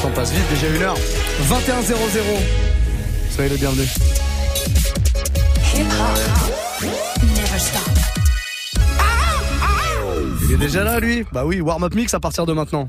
temps passe vite, déjà une heure. 21 00. Soyez les bienvenus. Il est déjà là, lui? Bah oui, warm-up mix à partir de maintenant.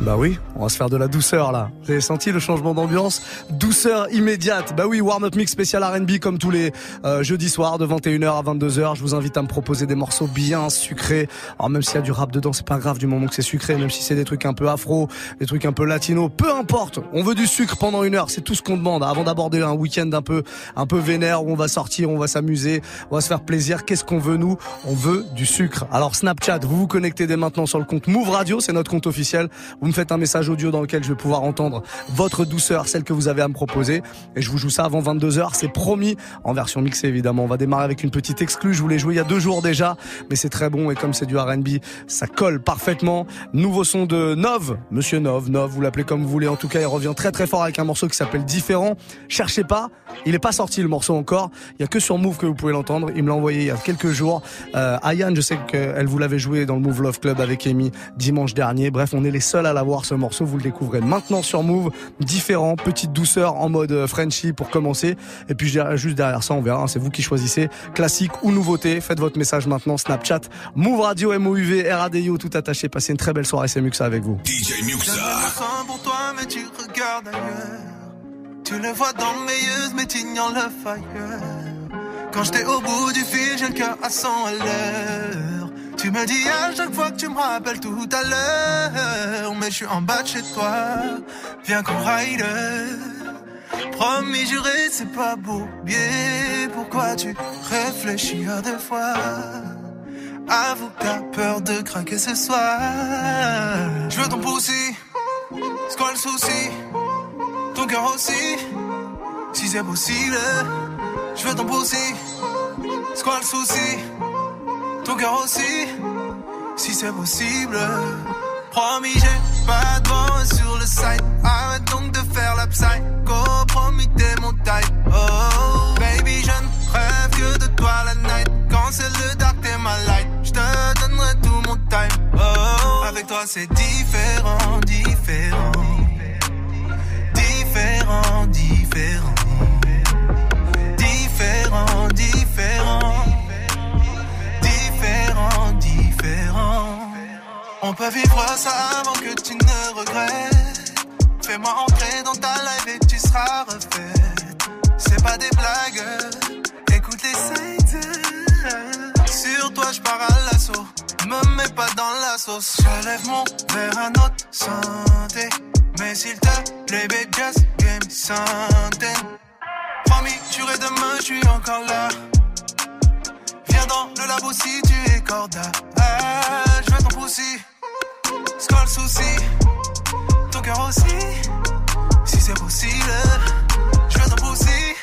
Bah oui, on va se faire de la douceur là. Vous avez senti le changement d'ambiance? Douceur immédiate. Bah oui, warm-up mix spécial R&B comme tous les euh, jeudis soirs de 21h à 22h. Je vous invite à me proposer des morceaux bien sucrés. Alors même s'il y a du rap dedans, c'est pas grave du moment que c'est sucré, même si c'est des trucs un peu afro, des trucs un peu latino, peu importe. On veut du sucre pendant une heure, c'est tout ce qu'on demande avant d'aborder un week-end un peu un peu vénère où on va sortir, on va s'amuser, on va se faire plaisir. Qu'est-ce qu'on veut nous? On veut du sucre. Alors Snapchat, vous vous connectez dès maintenant sur le compte Move Radio, c'est notre compte officiel. Me faites un message audio dans lequel je vais pouvoir entendre votre douceur, celle que vous avez à me proposer. Et je vous joue ça avant 22h, c'est promis, en version mixée évidemment. On va démarrer avec une petite exclue, je vous l'ai joué il y a deux jours déjà, mais c'est très bon et comme c'est du R&B, ça colle parfaitement. Nouveau son de Nov, Monsieur Nov, Nov, vous l'appelez comme vous voulez. En tout cas, il revient très très fort avec un morceau qui s'appelle Différent. Cherchez pas, il est pas sorti le morceau encore. Il y a que sur Move que vous pouvez l'entendre. Il me l'a envoyé il y a quelques jours. Euh, Ayane, je sais qu'elle vous l'avait joué dans le Move Love Club avec Amy dimanche dernier. Bref, on est les seuls à l'avoir ce morceau. Vous le découvrez maintenant sur Move. Différent, petite douceur en mode euh, Frenchy pour commencer. Et puis juste derrière ça, on verra. hein, C'est vous qui choisissez classique ou nouveauté. Faites votre message maintenant. Snapchat, Move Radio, MOUV, RADIO, tout attaché. Passez une très belle soirée. C'est Muxa avec vous. DJ Muxa. sens pour toi, mais tu regardes ailleurs. Tu le vois dans mes yeux, mais t'ignores le fire. Quand j'étais au bout du fil, j'ai le cœur à 100 à l'heure. Tu me dis à chaque fois que tu me rappelles tout à l'heure. Mais je suis en bas de chez toi. Viens qu'on ride. Promis, juré, c'est pas beau. Bien, pourquoi tu réfléchis à deux fois? Avoue que peur de craquer ce soir. Je veux ton poussi, c'est quoi le souci? Ton cœur aussi, si c'est possible. Je veux ton poussi, c'est quoi le souci? Aussi, si c'est possible. Promis, j'ai pas de sur le site. Arrête donc de faire la psycho. Promis, t'es mon type. Oh, baby, je ne rêve que de toi la night. Quand c'est le dark, t'es ma light. Je te donnerai tout mon time. Oh, avec toi, c'est différent. Différent, On peut vivre ça avant que tu ne regrettes? Fais-moi entrer dans ta life et tu seras refaite. C'est pas des blagues, écoute les. Sur toi, je pars à l'assaut. Me mets pas dans la sauce. Je lève mon verre à notre santé. Mais s'il te plaît, just give me something. Promis, juré demain, je suis encore là. Viens dans le labo si tu es corda. Ah, je veux ton poussi. C'est souci? Ton cœur aussi, si c'est possible. Je veux ton poussi.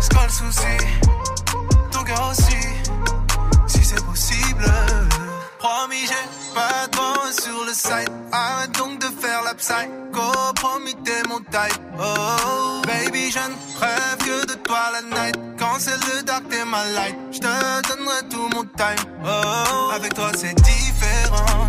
C'est souci? Ton cœur aussi, si c'est possible. Promis, j'ai pas de sur le site. Arrête donc de faire la psycho. Promis, t'es mon type. Oh, baby, je ne rêve que de toi la night. Quand c'est le dark, t'es ma light. Je te donnerai tout mon time. Oh, avec toi, c'est différent.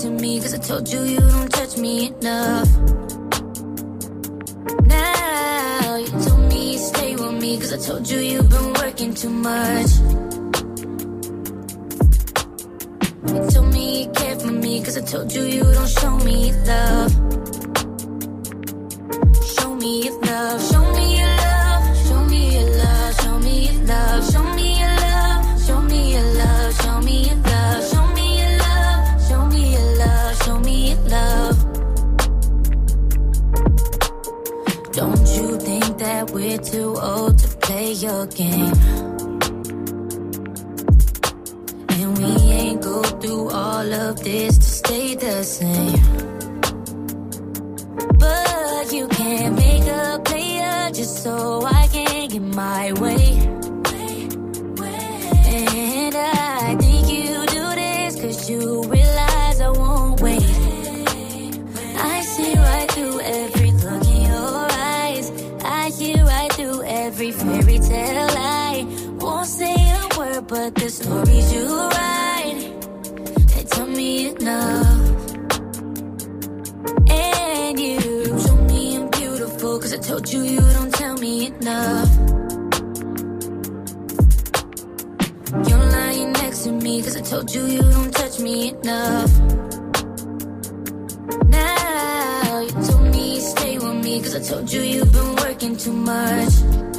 To me, cause I told you you don't touch me enough. Now you told me you stay with me, cause I told you you've been working too much. You told me you care for me, cause I told you you don't show me love. Show me your love, show me your love, show me your love, show me your love, show me Don't you think that we're too old to play your game? And we ain't go through all of this to stay the same. But you can't make a player just so I can get my way. You they tell me enough. And you, you me I'm beautiful, cause I told you you don't tell me enough. You're lying next to me, cause I told you you don't touch me enough. Now you told me stay with me, cause I told you you've been working too much.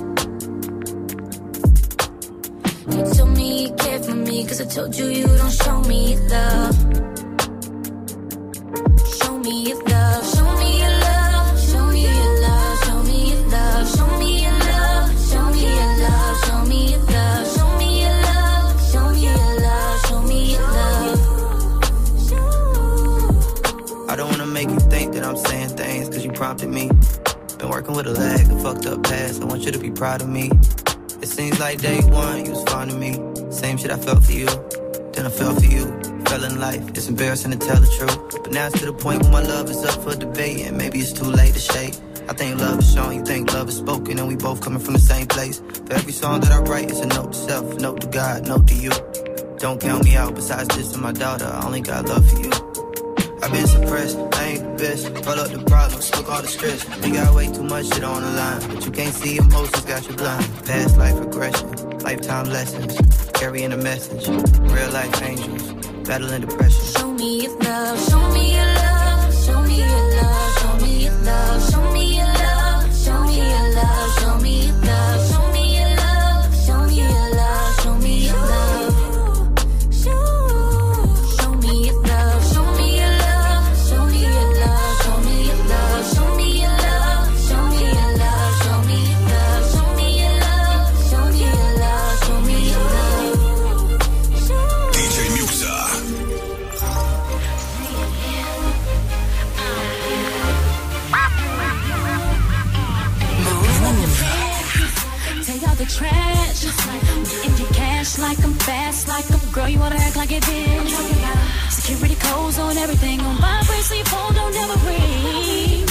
Cause I told you you don't show me love. Show me your love, show me your love, show me your love, show me your love, show me your love, show me your love, show me your love, show me your love, show me your love. I don't wanna make you think that I'm saying things cause you prompted me. Been working with a lag, a fucked up past. I want you to be proud of me. It seems like day one, you was fond of me. Same shit I felt for you, then I fell for you. Fell in life, it's embarrassing to tell the truth. But now it's to the point where my love is up for debate, and maybe it's too late to shake. I think love is shown, you think love is spoken, and we both coming from the same place. For every song that I write, it's a note to self, note to God, note to you. Don't count me out, besides this and my daughter, I only got love for you. I've been suppressed, I ain't the best. Roll up the problems, took all the stress. We got way too much shit on the line, but you can't see emotions, got you blind. Past life regression, lifetime lessons, carrying a message. Real life angels, battling depression. Show me your love, show me your love, show me your love, show me your love, show me your It did. Security codes on everything on so your phone don't never ring.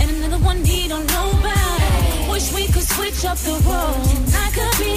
And another one he don't know about. Wish we could switch up the roles. I could be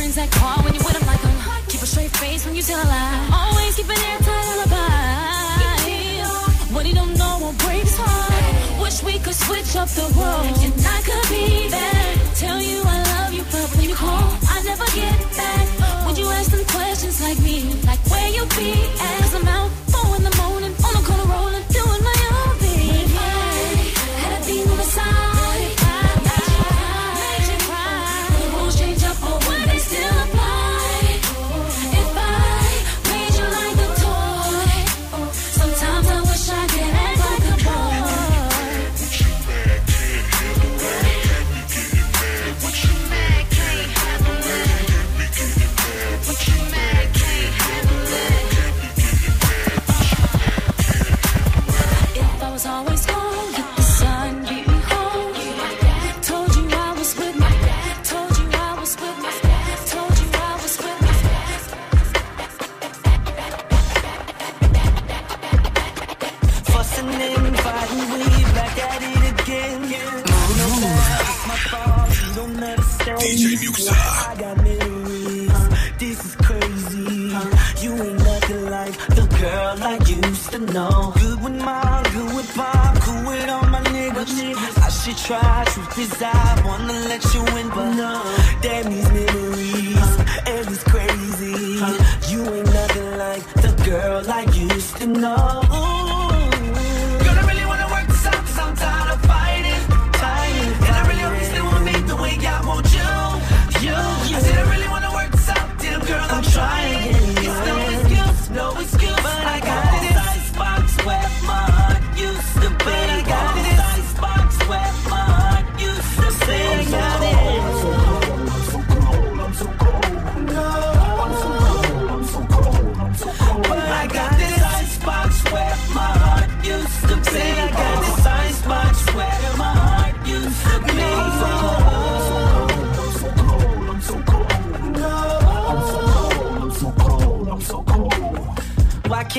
friends that call when you with them, like I'm keep a straight face when you tell a lie. Always keep an airtight alibi. What he don't know won't break his heart. Wish we could switch up the roles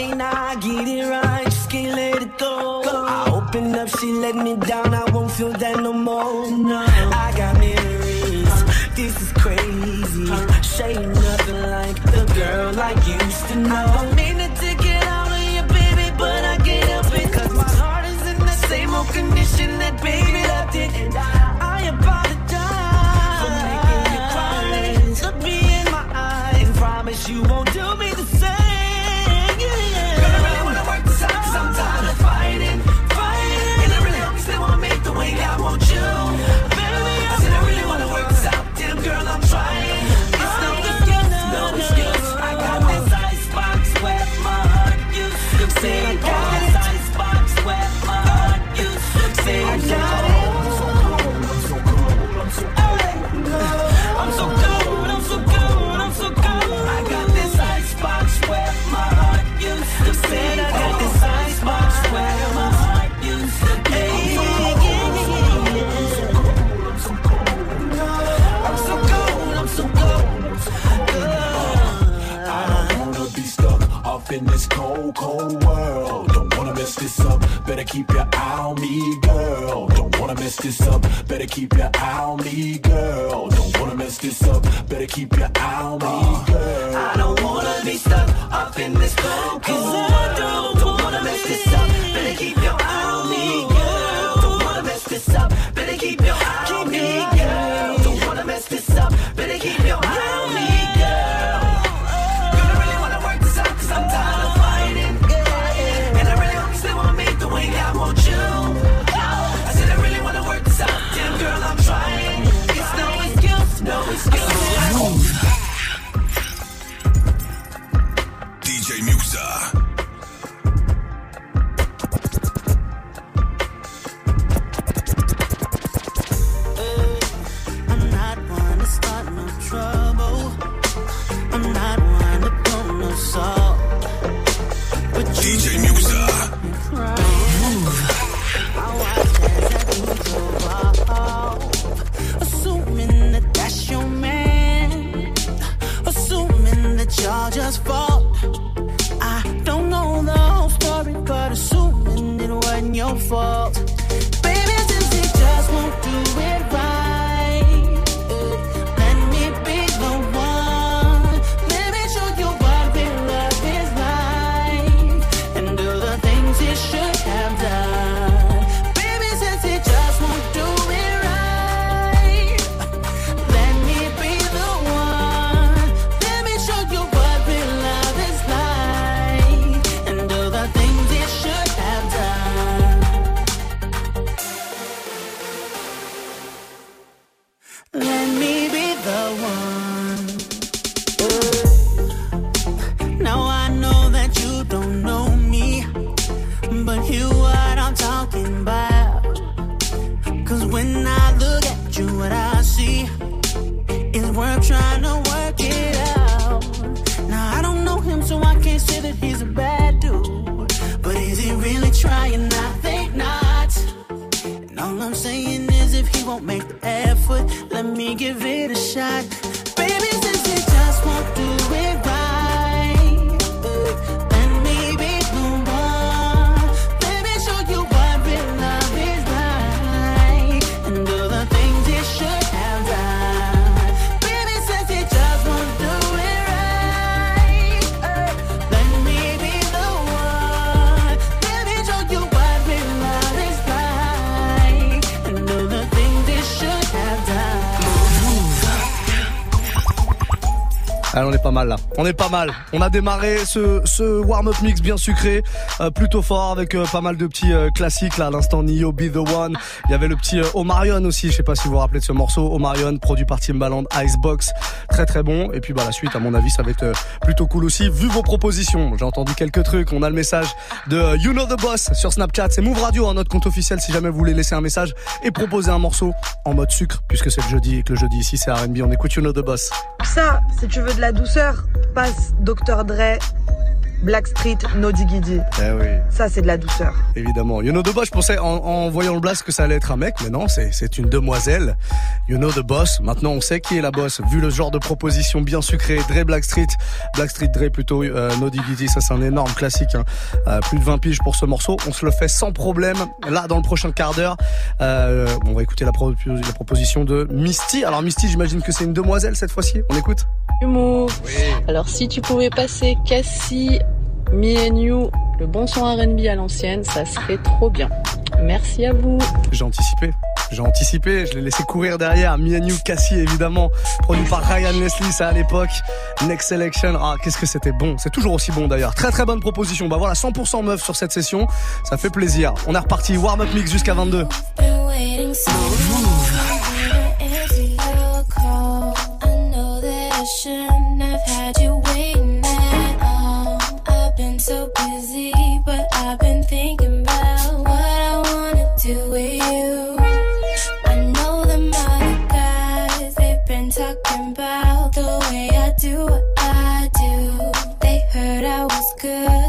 can't I get it right? Just can't let it go. go. I open up, she let me down. I won't feel that no more. No. I got memories. Uh, this is crazy. Uh, she ain't nothing like the girl I used to know. I don't mean to get out of you, baby, but I get up because my heart is in the same old condition that baby left it. Better keep your eye on me, girl. Don't wanna mess this up. Better keep your eye on me, girl. Don't wanna mess this up. Better keep your eye on me, girl. I don't wanna be stuck up in this cold, cold world. Don't, don't wanna mess this up. Better keep your eye on me, girl. Don't wanna mess this up. Better keep your eye on me. give it a shot. Ah, on est pas mal là. On est pas mal. On a démarré ce, ce warm-up mix bien sucré, euh, plutôt fort avec euh, pas mal de petits euh, classiques là. À l'instant, Nio Be the One. Il y avait le petit Omarion aussi. Je sais pas si vous vous rappelez de ce morceau. Omarion, produit par Timbaland, Icebox. Très très bon. Et puis bah la suite, à mon avis, ça va être plutôt cool aussi. Vu vos propositions, j'ai entendu quelques trucs. On a le message de You Know the Boss sur Snapchat. C'est Move Radio, hein, notre compte officiel. Si jamais vous voulez laisser un message et proposer un morceau en mode sucre, puisque c'est le jeudi et que le jeudi ici c'est R&B. On écoute You Know the Boss. Ça, si tu veux la douceur, passe Dr. Dre, Blackstreet, No Diggity. Eh oui. Ça, c'est de la douceur. Évidemment. You know the boss, je pensais en, voyant le blast que ça allait être un mec, mais non, c'est une demoiselle. You know the boss. Maintenant, on sait qui est la boss. Vu le genre de proposition bien sucrée, Dre Blackstreet, Blackstreet Dre plutôt, euh, No Diggity, ça c'est un énorme classique. Hein. Euh, plus de 20 piges pour ce morceau. On se le fait sans problème. Là, dans le prochain quart d'heure, euh, on va écouter la, la, proposition de Misty. Alors Misty, j'imagine que c'est une demoiselle cette fois-ci. On écoute Humour. Oui. Alors si tu pouvais passer Cassie Me and You, le bon son R&B à l'ancienne, ça serait trop bien. Merci à vous. J'ai anticipé. J'ai anticipé, je l'ai laissé courir derrière. Me and You, Cassie, évidemment. Produit par Ryan Leslie, ça à l'époque. Next Selection. Ah, qu'est-ce que c'était bon. C'est toujours aussi bon d'ailleurs. Très très bonne proposition. Bah voilà, 100% meuf sur cette session. Ça fait plaisir. On est reparti. Warm Up Mix jusqu'à 22. Good,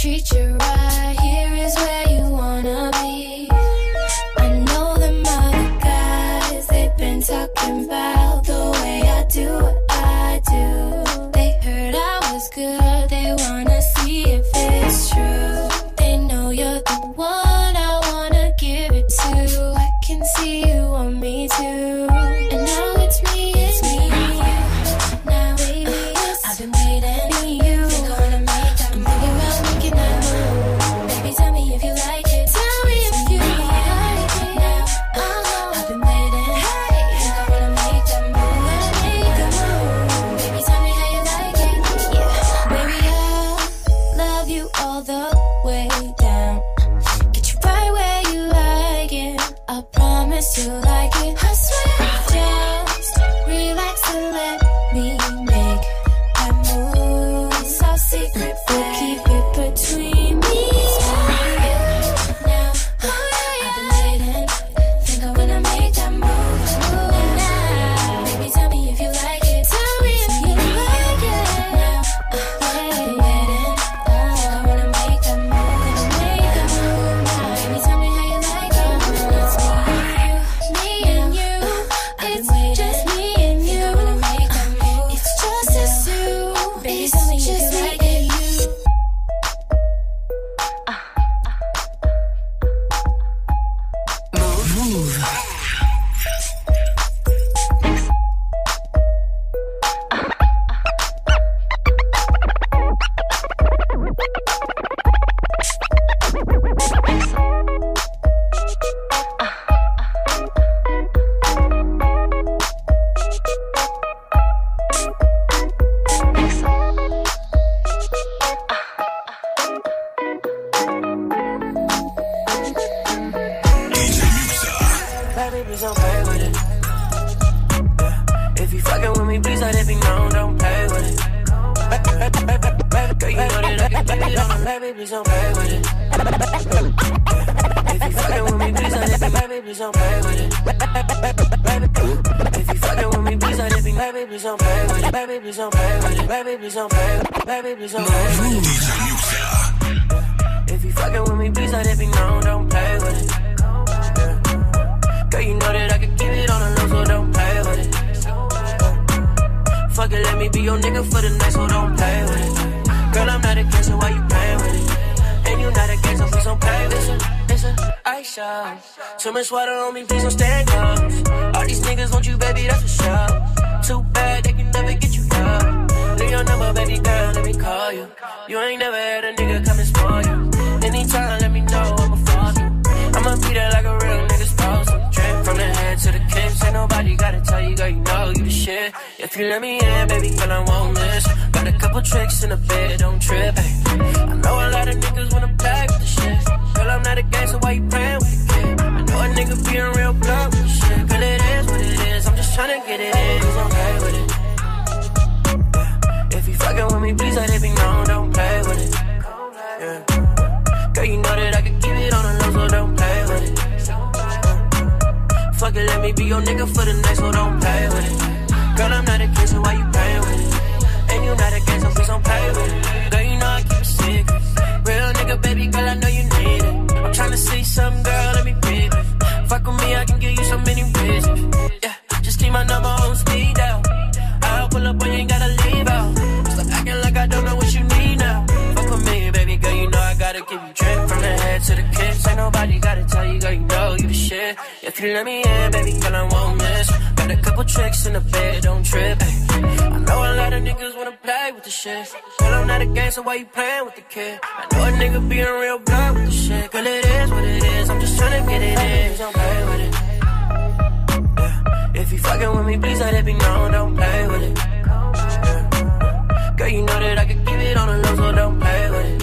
treat you Baby, please don't play with it. If you fucking with me, please let it be known, don't play with it. Baby, don't, play with it. If you fucking with me, please don't hit me, baby, don't play with it. If you fucking with me, please don't hit me, baby, don't play with it. Baby, don't play with it. Baby, don't play with it. Baby, don't play with it. If you fucking with me, please don't hit me, no, don't it. Girl, you know that I can keep it on the low, so don't play with it. Fuck it, let me be your nigga for the night, so don't play with it. Girl, I'm not a gangster, why you playing with it? And you not a gangster, please don't play with it. It's a ice shot. Too much water on me, please don't stand close. All these niggas want you, baby, that's for sure. Too bad, they can never get you up. Leave your number, baby girl, let me call you. You ain't never had a nigga come and spoil you. Anytime, let me know, I'ma fall you. I'ma be there like a to kips, ain't nobody gotta tell you, girl, you know you the shit. If you let me in, baby girl, I won't miss. Got a couple tricks in the bed, don't trip, ayy. I know a lot of niggas wanna play with the shit. Girl, I'm not a gangster, why you playing with the kid? I know a nigga being real blunt with the shit. Girl, it is what it is, I'm just tryna get it in, cause I'm play with it. If you fucking with me, please let it be known, don't play with it. Yeah. Girl, you know that I Fuck it, let me be your nigga for the night, so don't play with it. Girl, I'm not a kid, so why you playing with it? And you not a gang, so please don't play with it. Girl, you know I keep it secret. Real nigga, baby girl, I know you need it. I'm tryna see some girl, let me breathe it. Fuck with me, I can give you so many reasons. Yeah, just keep my number If you let me in, baby girl, I won't miss. Got a couple tricks in the bed, don't trip. Ay. I know a lot of niggas wanna play with the shit. Girl, I'm not a gangster, why you playing with the kid? I know a nigga being real blunt with the shit. Girl, it is what it is, I'm just tryna get it in. Don't play with it. Yeah. If you fucking with me, please let it be known, don't play with it. Yeah. Girl, you know that I can keep it on the low, so don't play with it.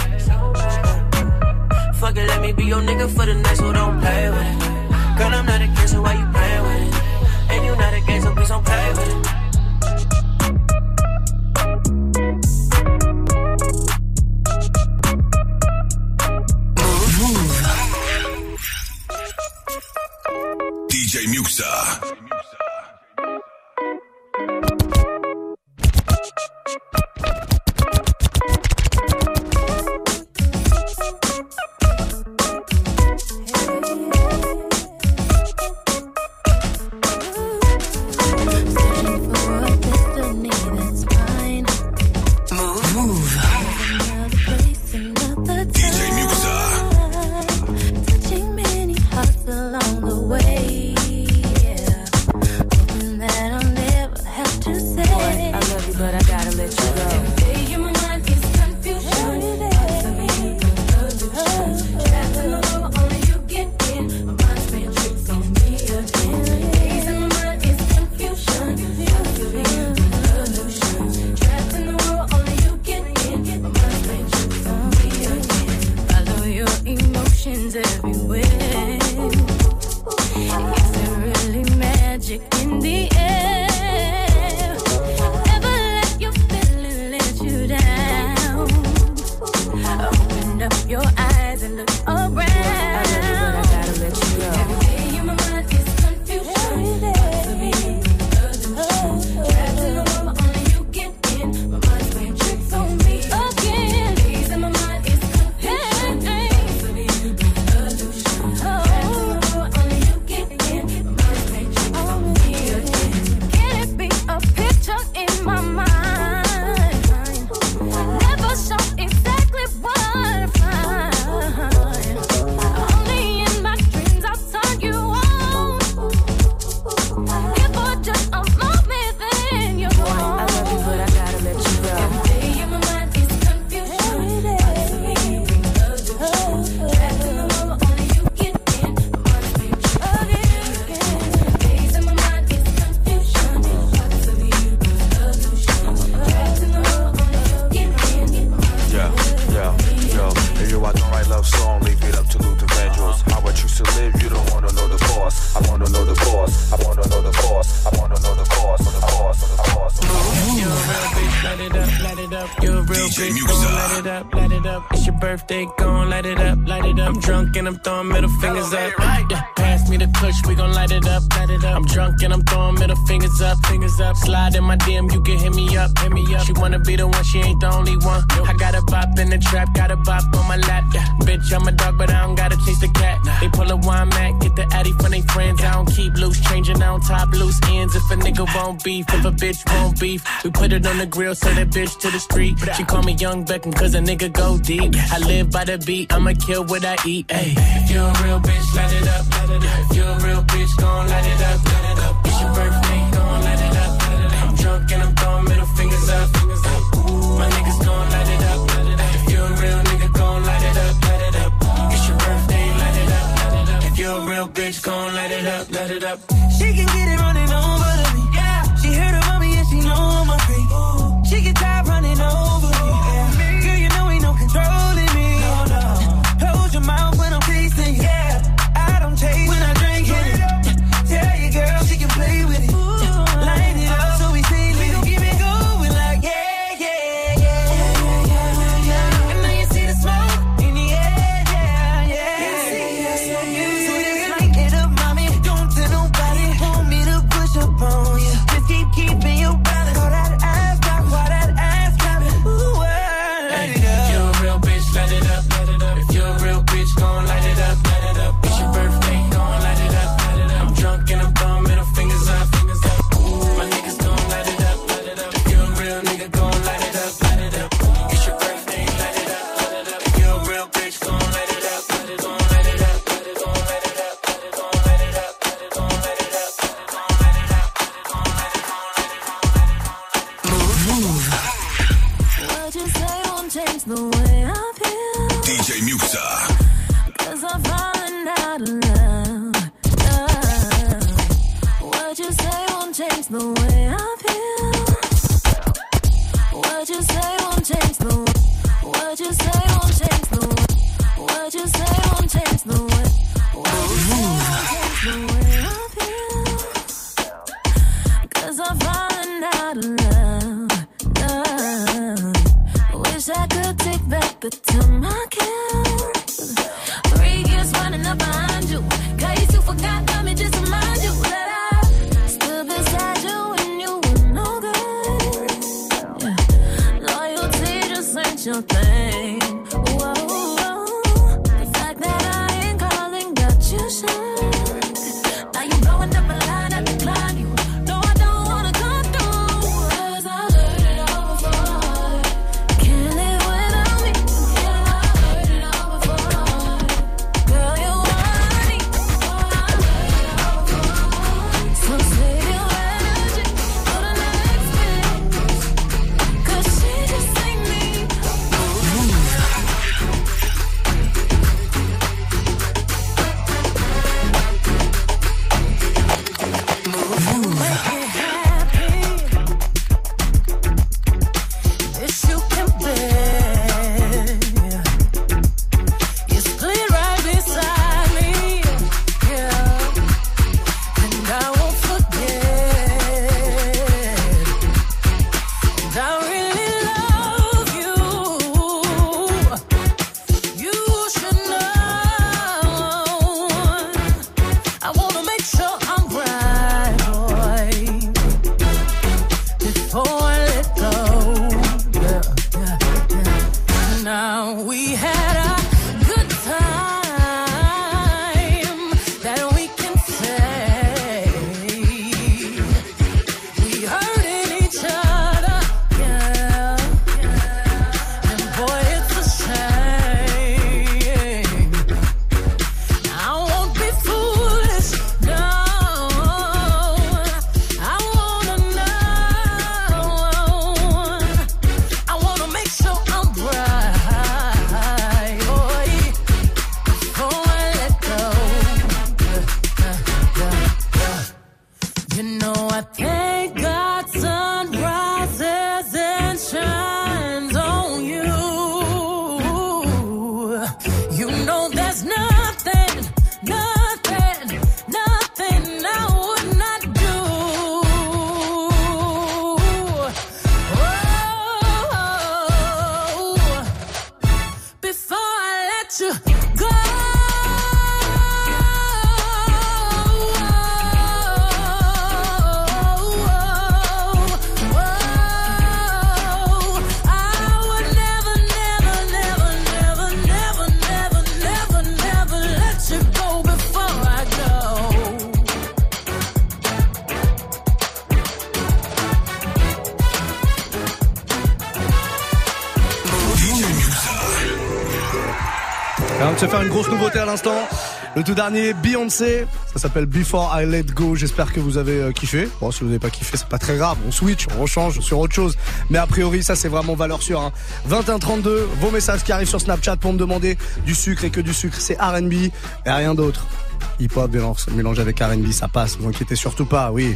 Fuck it, let me be your nigga for the night, so don't play with it. Girl, I'm not a gangster, why you playing with it? And you not a gangster, please don't play with it. DJ Muxxa. On top, loose ends if a nigga won't beef, if a bitch won't beef. We put it on the grill, send that bitch to the street. She call me Young Beckham, cause a nigga go deep. I live by the beat, I'ma kill what I eat. Ay. If you a real bitch, light it up. If You're a real bitch, gon' light it up. It's your birthday, gon' light it up. I'm drunk and I'm throwing middle fingers up. My niggas gon' bitch gon' light it up, light it up. She can get it running on. Le tout dernier, Beyoncé. Ça s'appelle Before I Let Go. J'espère que vous avez euh, kiffé. Bon, si vous n'avez pas kiffé, c'est pas très grave. On switch, on rechange sur autre chose. Mais a priori, ça, c'est vraiment valeur sûre. Hein. 21-32, vos messages qui arrivent sur Snapchat pour me demander du sucre et que du sucre, c'est RB et rien d'autre. Hip-hop mélange avec RB, ça passe. Vous inquiétez surtout pas, oui.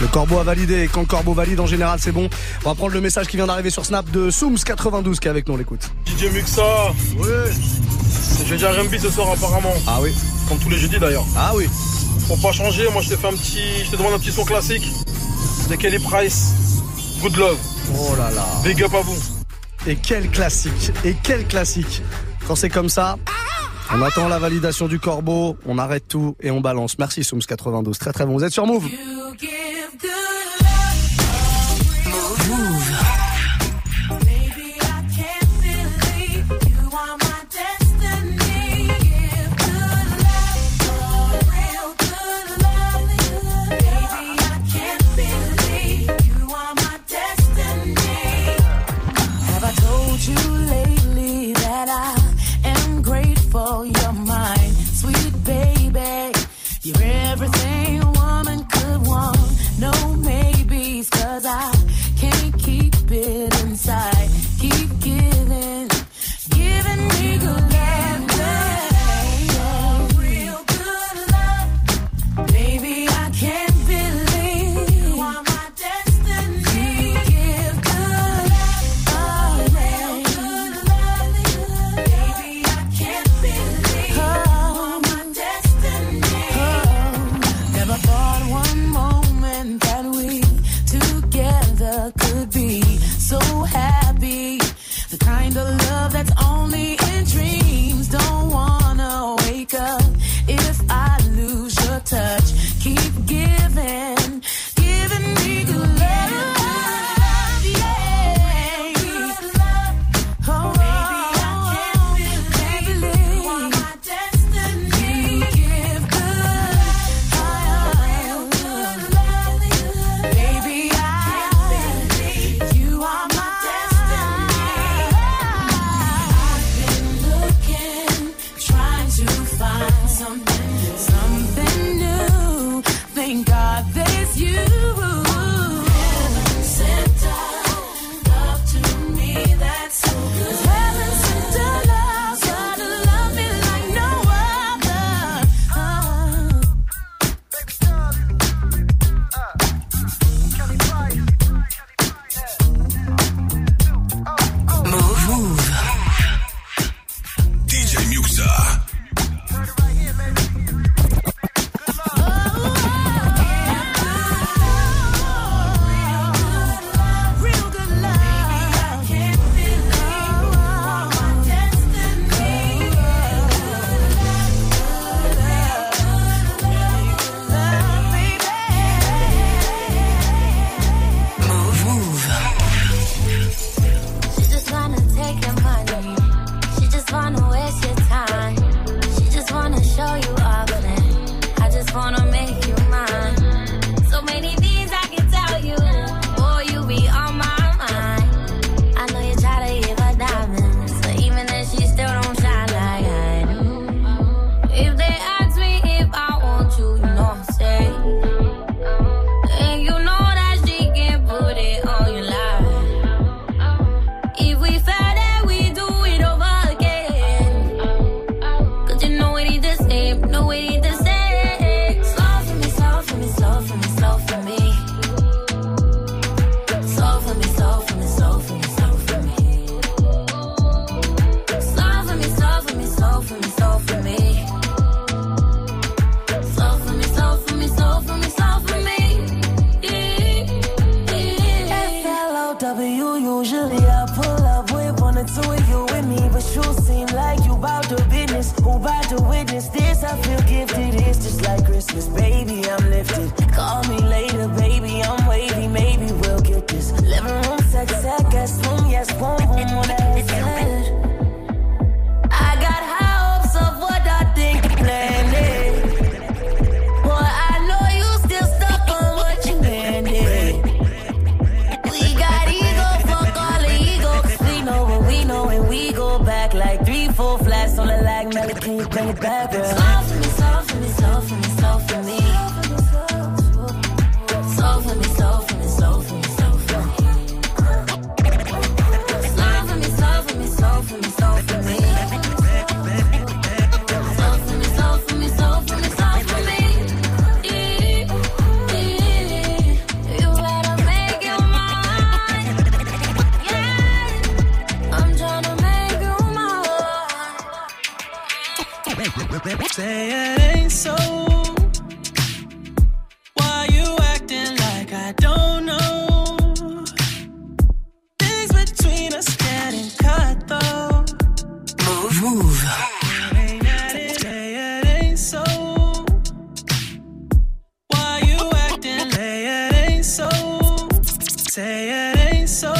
Le corbeau a validé et quand le corbeau valide en général c'est bon. On va prendre le message qui vient d'arriver sur Snap de Sooms92 qui est avec nous, l'écoute. DJ Muxa Ouais j'ai déjà RMB ce soir apparemment. Ah oui. Comme tous les jeudis d'ailleurs. Ah oui. Pour pas changer, moi je te fais un petit. Je te demande un petit son classique. De Kelly Price. Good love. Oh là là. Big up à vous. Et quel classique. Et quel classique. Quand c'est comme ça. On attend la validation du corbeau, on arrête tout et on balance. Merci Soums92, très très bon. Vous êtes sur Move So.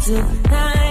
Tonight.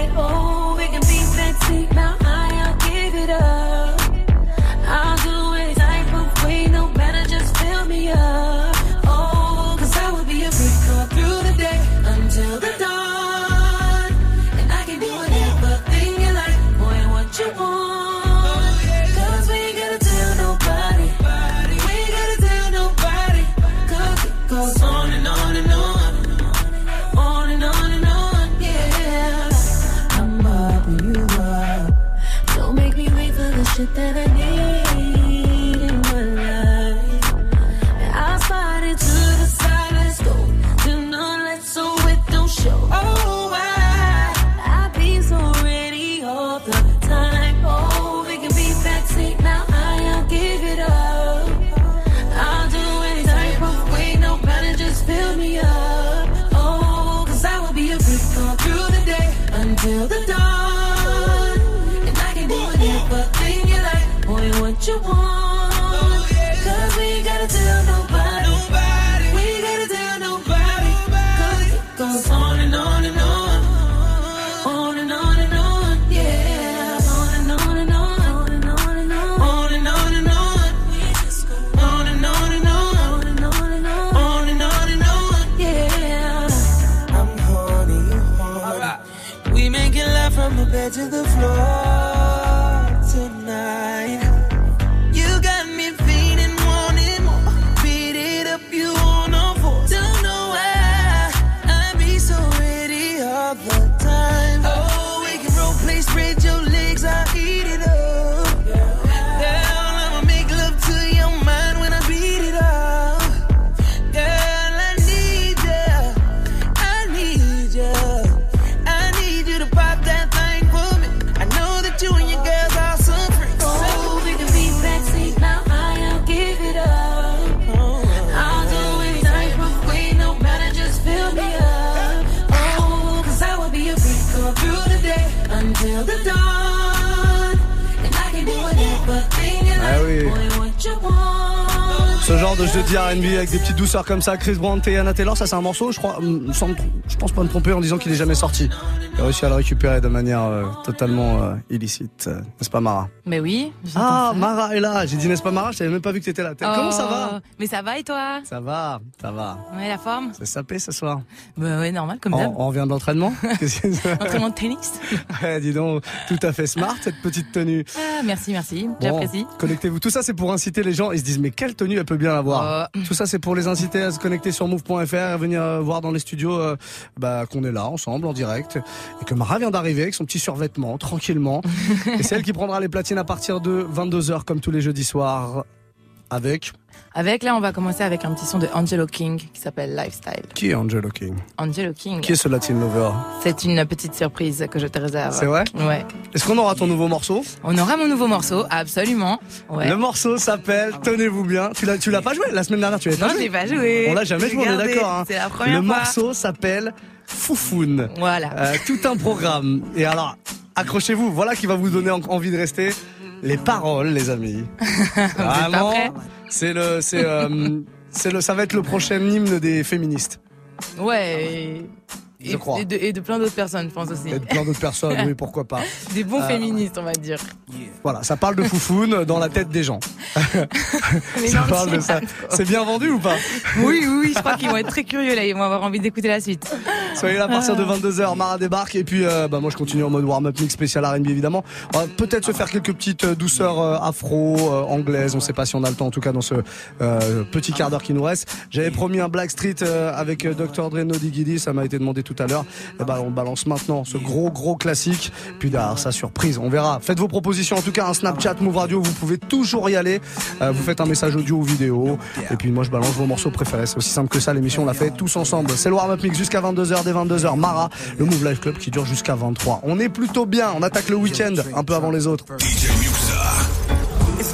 Avec des petites douceurs comme ça, Chris Brown et Anna Taylor, ça c'est un morceau, je crois, tr- je pense pas me tromper en disant qu'il est jamais sorti. J'ai réussi à le récupérer de manière euh, totalement euh, illicite, euh, n'est-ce pas Mara? Mais oui. Ah, ça. Mara est là. J'ai dit n'est-ce pas Mara? Je t'avais même pas vu que t'étais là. T'es- Comment ça va? Oh, Mais ça va et toi? Ça va, ça va. Ouais, la forme? C'est sapé ce soir. Bah ouais, normal, comme On, d'hab. on revient de l'entraînement? Entraînement de tennis Ouais, dis donc, tout à fait smart cette petite tenue. Ah, merci, merci. Bon, J'apprécie. Connectez-vous. Tout ça, c'est pour inciter les gens. Ils se disent, mais quelle tenue elle peut bien avoir? Oh. Tout ça, c'est pour les inciter à se connecter sur move.fr et venir euh, voir dans les studios euh, bah, qu'on est là, ensemble, en direct. Et que Mara vient d'arriver avec son petit survêtement, tranquillement. et c'est elle qui prendra les platines à partir de 22h, comme tous les jeudis soirs. Avec. Avec, là, on va commencer avec un petit son de Angelo King qui s'appelle Lifestyle. Qui est Angelo King Angelo King. Qui est ce Latin Lover C'est une petite surprise que je te réserve. C'est vrai Ouais. Est-ce qu'on aura ton nouveau morceau On aura mon nouveau morceau, absolument. Ouais. Le morceau s'appelle Tenez-vous bien. Tu l'as, tu l'as pas joué la semaine dernière Tu l'as Non, pas je joué l'ai pas joué. On l'a jamais joué, on est d'accord. hein. c'est la première Le fois. morceau s'appelle Foufoune. Voilà. Euh, tout un programme. Et alors, accrochez-vous. Voilà qui va vous donner en- envie de rester. Les paroles, les amis. Vraiment, prêts c'est le, c'est, euh, c'est le, ça va être le prochain hymne des féministes. Ouais. Et, Je et- crois. et de, et de plein d'autres personnes, je pense aussi. Et de plein d'autres personnes, oui, pourquoi pas. Des bons Euh, féministes, on va dire. Voilà, ça parle de foufoune dans la tête des gens. Ça non, parle de ça. C'est bien vendu ou pas? Oui, oui, je crois qu'ils vont être très curieux là, ils vont avoir envie d'écouter la suite. Soyez là à partir de 22h, Mara débarque et puis euh, bah, moi je continue en mode warm-up mix spécial R&B évidemment. On va peut-être se faire quelques petites euh, douceurs euh, afro, euh, anglaises, on sait pas si on a le temps en tout cas dans ce euh, petit quart d'heure qui nous reste. J'avais promis un Black Street euh, avec euh, Dr. Dre No Diggity, ça m'a été demandé tout à l'heure. Et bah on balance maintenant ce gros gros classique, puis derrière sa surprise, on verra. Faites vos propositions en tout cas, un Snapchat Move Radio, vous pouvez toujours y aller. Euh, vous faites un message audio ou vidéo et puis moi je balance vos morceaux préférés, c'est aussi simple que ça, l'émission on l'a fait tous ensemble. C'est le warm-up mix jusqu'à 22h, dès 22h, Mara, le Move Life Club qui dure jusqu'à 23. On est plutôt bien, on attaque le week-end un peu avant les autres.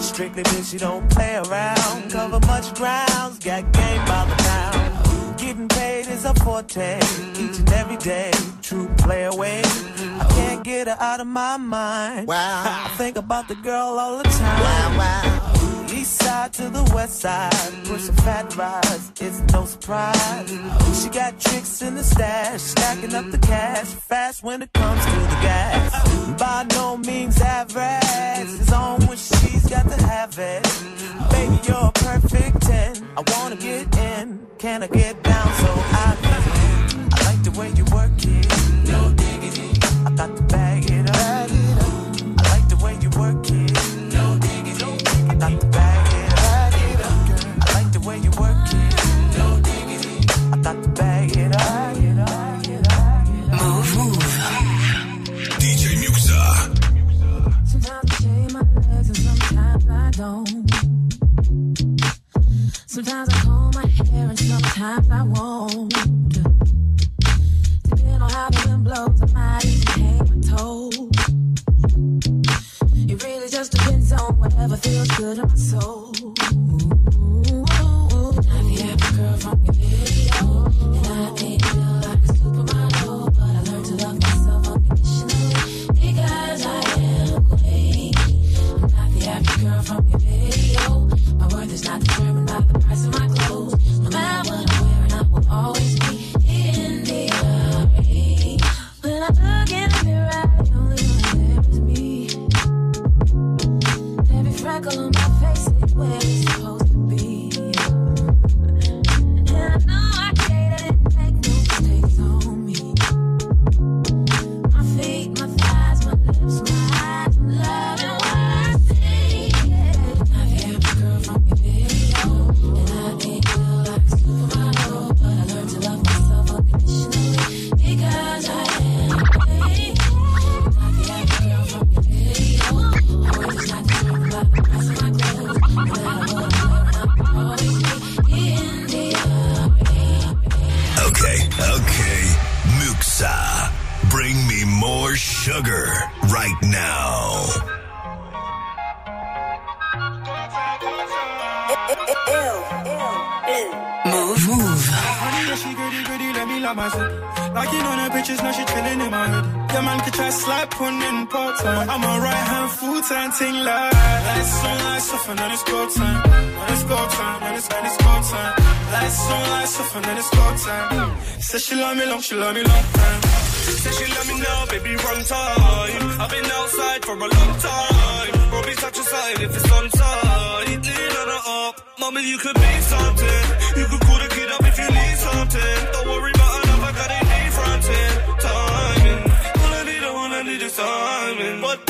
Strictly bitch, you don't play around. Cover much grounds, got game by the pound. Getting paid is a forte, each and every day. True play away. I can't get her out of my mind. Wow. I think about the girl all the time. Wow, wow. East side to the west side, pushing fat rides, it's no surprise. She got tricks in the stash, stacking up the cash, fast when it comes to the gas. By no means average, it's on when she's have it. Baby, you're a perfect 10. I wanna get in, can I get sugar right now. Move, move. Honey, yeah, she goody goody, let me love my city. Locking on her pictures, now she chilling in my hoodie. Yeah, man, could try slap on in part time. I'm a right hand full time thing like. Lights on, lights off, and then it's go time. Then it's go time, then it's, then it's go time. Lights on, lights off, and then it's go time. Said she love me long, she love me long time. Say she love me now, baby, run time. I've been outside for a long time. Robbie touch your side if it's on tight. Lean on her up, mommy, you could be something. You could call the kid up if you need something. Don't worry about enough, I got it in fronting. Timing, all I need, all I need is timing. But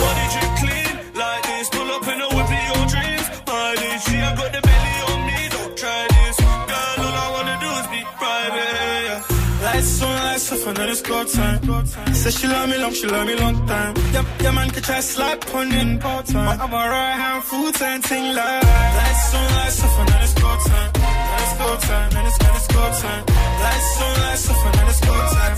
Lights off, and then it's go time. Said she love me long, she love me long time. Yeah, yeah man, could try slap on in part. I'm a right hand full time thing like. Lights off, and then it's go time. Go time, then it's, then it's go time. Lights on, lights off, and it's go time.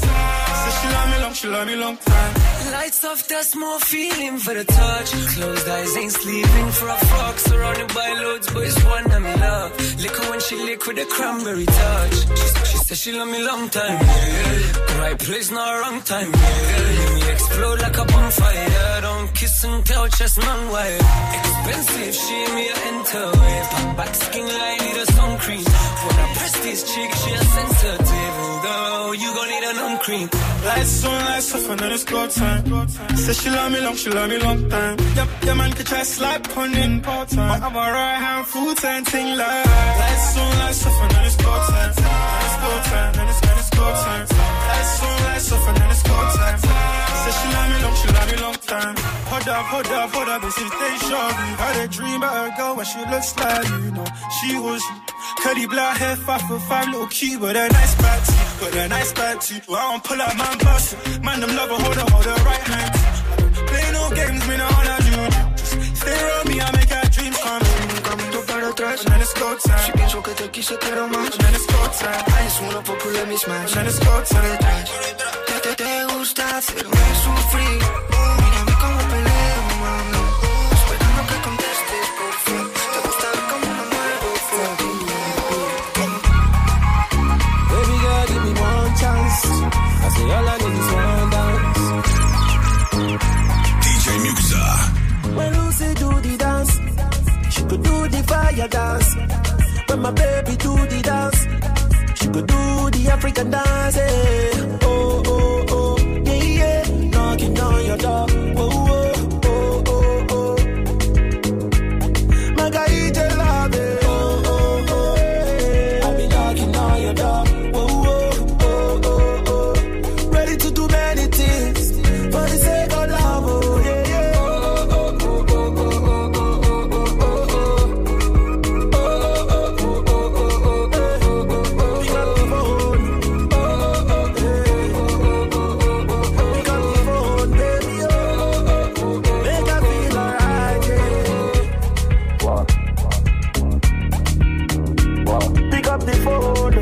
Said she love me long, she love me long time. Lights off, that's more feeling for the touch. Closed eyes ain't sleeping for a fuck. Surrounded by loads, but it's one I'm in love. Liquor when she lick with a cranberry touch. She, she said she love me long time, yeah. Right place, not wrong time, yeah. Me explode like a bonfire. Don't kiss and tell, chest man wire. Expensive, she me a enter. Back skin like need a sun cream. For the press this chick, she a sensitive. Girl, you gon' need a nun cream. Lights on, lights off, and then it's go time. Said she love me long, she love me long time. Yeah, yeah man, could try slap on in part time. I'm a right hand full time thing like. Lights on, lights off, then it's go time. It's go time, it's, then it's go time. Lights on, lights off, and then it's go time. Said she love me long, she love me long time. Hold up, hold up, hold up, this is they shorty. Had a dream about a girl when she looks like you know. She was curly black hair, five foot five, little cute, with a nice body, with a nice body. Well, I don't pull out my bust, man, them love hold her, hold her right hand. Play no games, me no honor atrás. Non escucha Si pienso que te quise quiero más No escucha Ay, es una popular misma No escucha Por detrás. Te, te, te gusta hacerme sufrir. fire dance. When my baby do the dance, she could do the African dance. Yeah. Pick up the phone.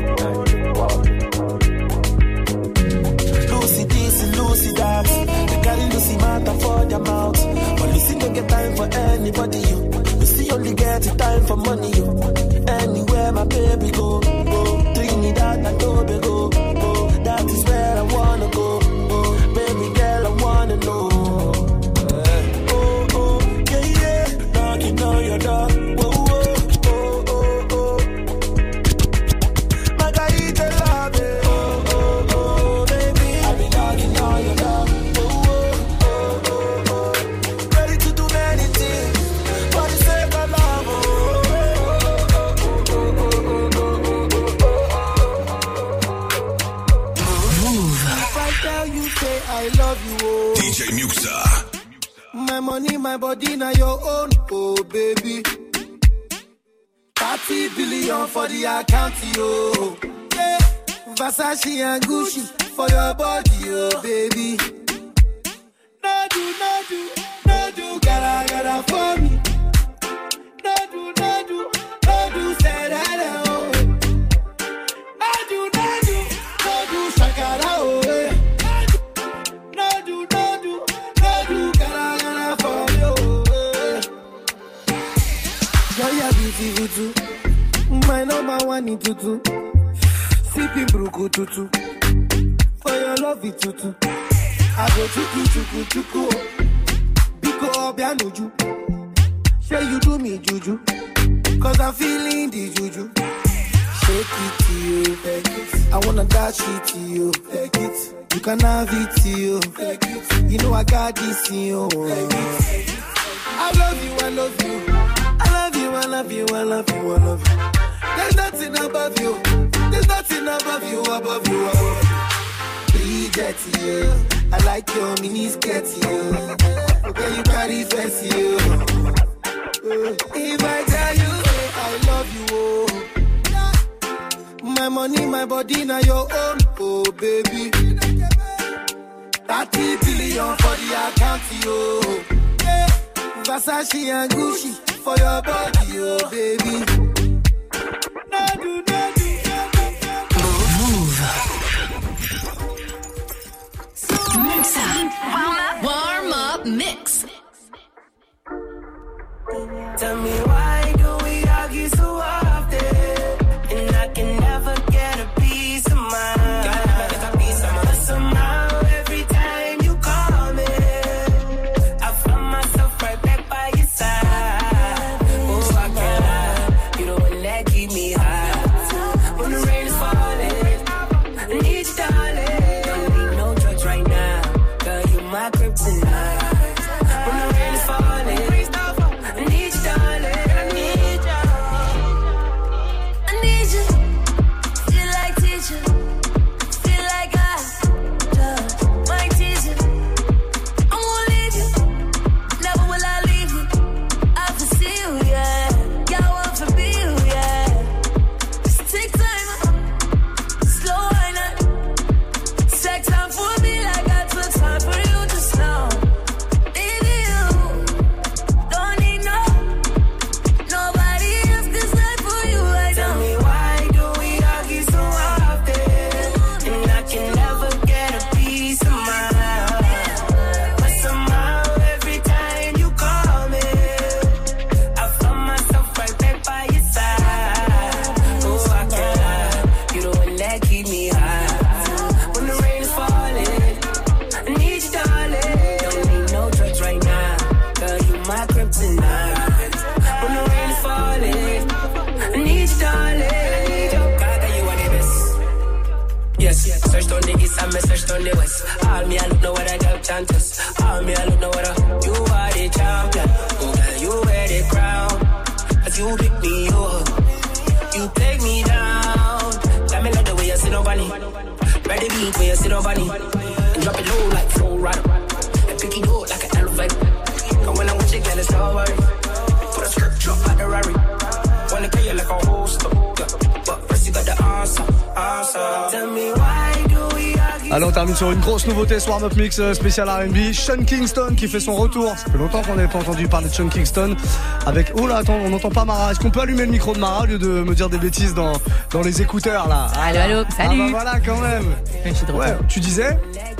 Lucy this, Lucy that. They carry Lucy matter for their mouth. But Lucy don't get time for anybody. You. Lucy only get time for money. You. Now your own, oh baby. 30 billion for the account, yo. Yeah. Versace and Gucci for your body, oh baby. In tutu. Sipping bruku tutu. For your love it tutu. I go chuku chuku chuku. Biko obianuju. Say you do me juju. Cause I'm feeling the juju. Shake it to you. I wanna dash it to you. Take it. You can have it to you. You know I got this in you. I love you, I love you. I love you, I love you, I love you, I love you. There's nothing above you. There's nothing above you, above you, above you. I like your mini skirt, you. Okay, you carry fancy, you. If I tell you, I love you, oh. My money, my body, now your own, oh baby. 30 billion for the account, yo. Versace and Gucci for your body, oh baby. Warm up. Mix. Tell me why nouveauté ce warm-up mix euh, spécial R&B. Sean Kingston qui fait son retour. Ça fait longtemps qu'on n'avait pas entendu parler de Sean Kingston. Avec, oh là, attends, on n'entend pas Mara. Est-ce qu'on peut allumer le micro de Mara au lieu de me dire des bêtises dans, dans les écouteurs là? Allô, allô, Ah salut. bah voilà, quand même. Je suis. Ouais, tu disais?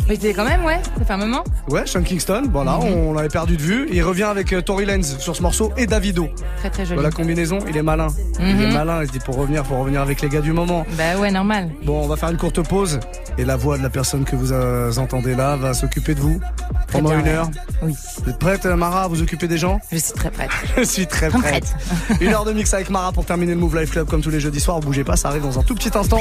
Mais t'es quand même, ouais, ça fait un moment. Ouais, Sean Kingston, voilà, Mhm. on l'avait perdu de vue. Il revient avec euh, Tory Lanez sur ce morceau et Davido. Très très joli. Dans la combinaison, il est malin. Il Mhm. est malin, il se dit pour revenir, faut revenir avec les gars du moment. Bah ouais, normal. Bon, on va faire une courte pause et la voix de la personne que vous euh, entendez là va s'occuper de vous pendant bien, une heure. Oui. Vous êtes prête, euh, Mara, à vous occuper des gens Je suis très prête. Je suis très Très prête. une heure de mix avec Mara pour terminer le Move Life Club comme tous les jeudis soirs. Bougez pas, ça arrive dans un tout petit instant.